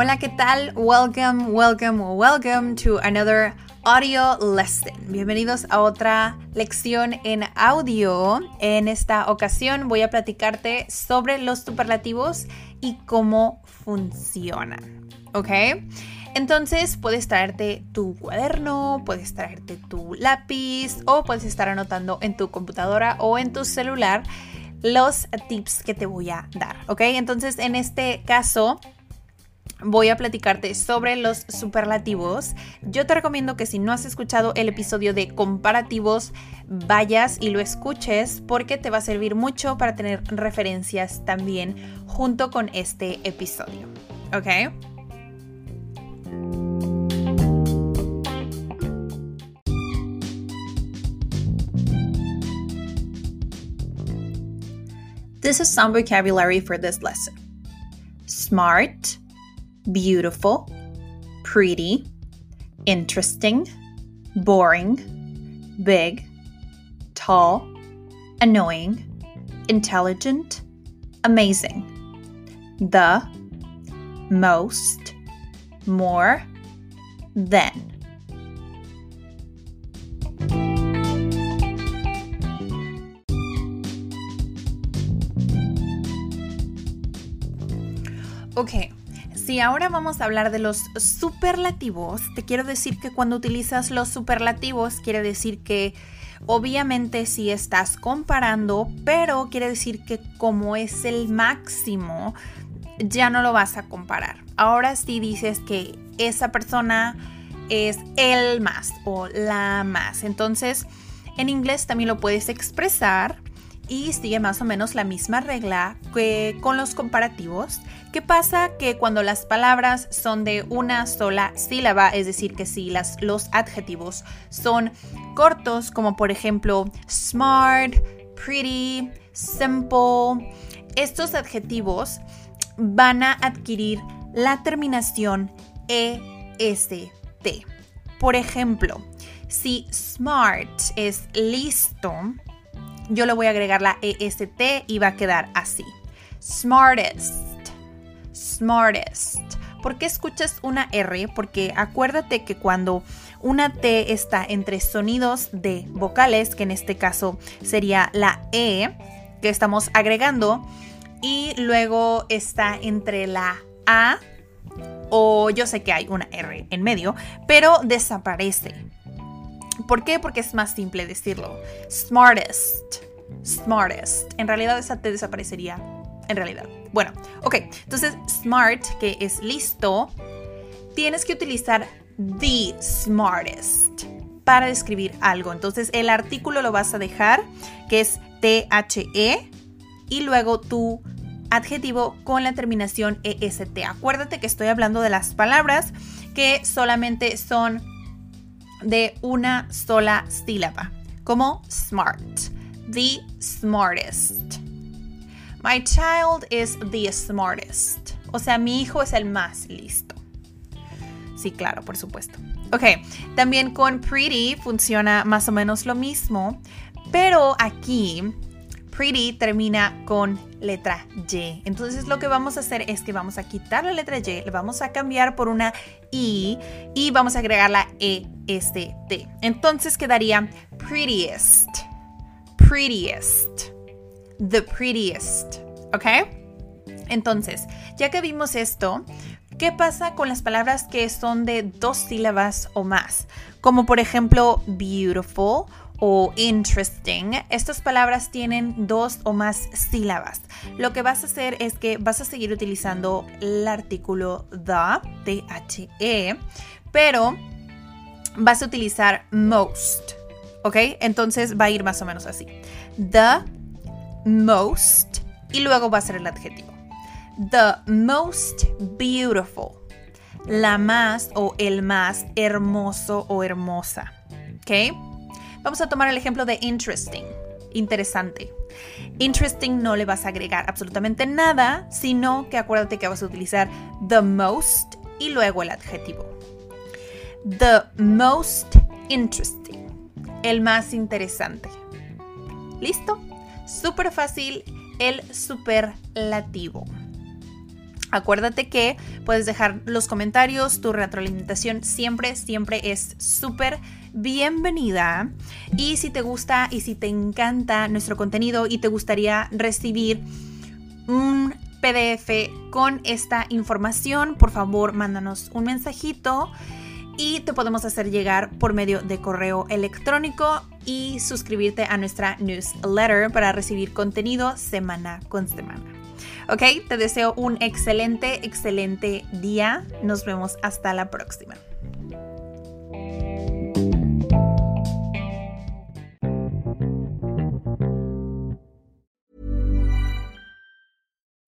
Hola, ¿qué tal? Welcome, welcome, welcome to another audio lesson. Bienvenidos a otra lección en audio. En esta ocasión voy a platicarte sobre los superlativos y cómo funcionan. ¿Ok? Entonces puedes traerte tu cuaderno, puedes traerte tu lápiz o puedes estar anotando en tu computadora o en tu celular los tips que te voy a dar. ¿Ok? Entonces en este caso voy a platicarte sobre los superlativos. Yo te recomiendo que si no has escuchado el episodio de comparativos, vayas y lo escuches porque te va a servir mucho para tener referencias también junto con este episodio. ¿Ok? This is some vocabulary for this lesson. Smart, beautiful, pretty, interesting, boring, big, tall, annoying, intelligent, amazing. The, most, more, than. Ok, si ahora vamos a hablar de los superlativos, te quiero decir que cuando utilizas los superlativos quiere decir que obviamente si estás comparando, pero quiere decir que como es el máximo, ya no lo vas a comparar. Ahora sí dices que esa persona es el más o la más. Entonces, en inglés también lo puedes expresar y sigue más o menos la misma regla que con los comparativos. ¿Qué pasa? Que cuando las palabras son de una sola sílaba, es decir, que si las, los adjetivos son cortos, como por ejemplo smart, pretty, simple, estos adjetivos van a adquirir la terminación EST. Por ejemplo, si smart es listo, yo le voy a agregar la EST y va a quedar así. Smartest. Smartest. ¿Por qué escuchas una R? Porque acuérdate que cuando una T está entre sonidos de vocales, que en este caso sería la E que estamos agregando, y luego está entre la A o yo sé que hay una R en medio, pero desaparece. ¿Por qué? Porque es más simple decirlo. Smartest. Smartest. En realidad esa T desaparecería. En realidad. Bueno, ok. Entonces, smart, que es listo, tienes que utilizar the smartest para describir algo. Entonces, el artículo lo vas a dejar, que es T-H-E, y luego tu adjetivo con la terminación EST. Acuérdate que estoy hablando de las palabras que solamente son de una sola sílaba, como smart, the smartest. My child is the smartest. O sea, mi hijo es el más listo. Sí, claro, por supuesto. Ok, también con pretty funciona más o menos lo mismo, pero aquí pretty termina con letra Y. Entonces lo que vamos a hacer es que vamos a quitar la letra Y, le vamos a cambiar por una I y vamos a agregar la EST. Entonces quedaría prettiest, prettiest, the prettiest, ¿ok? Entonces, ya que vimos esto, ¿qué pasa con las palabras que son de dos sílabas o más? Como por ejemplo beautiful o interesting, estas palabras tienen dos o más sílabas. Lo que vas a hacer es que vas a seguir utilizando el artículo the, T-H-E, pero vas a utilizar most, ¿Ok? Entonces va a ir más o menos así. The most y luego va a ser el adjetivo. The most beautiful. La más o el más hermoso o hermosa. ¿Ok? Vamos a tomar el ejemplo de interesting. Interesante. Interesting no le vas a agregar absolutamente nada, sino que acuérdate que vas a utilizar the most y luego el adjetivo. The most interesting. El más interesante. ¿Listo? Súper fácil el superlativo. Acuérdate que puedes dejar los comentarios, tu retroalimentación siempre, siempre es súper bienvenida. Y si te gusta y si te encanta nuestro contenido y te gustaría recibir un PDF con esta información, por favor mándanos un mensajito y te podemos hacer llegar por medio de correo electrónico y suscribirte a nuestra newsletter para recibir contenido semana con semana. Ok, te deseo un excelente, excelente día. Nos vemos hasta la próxima.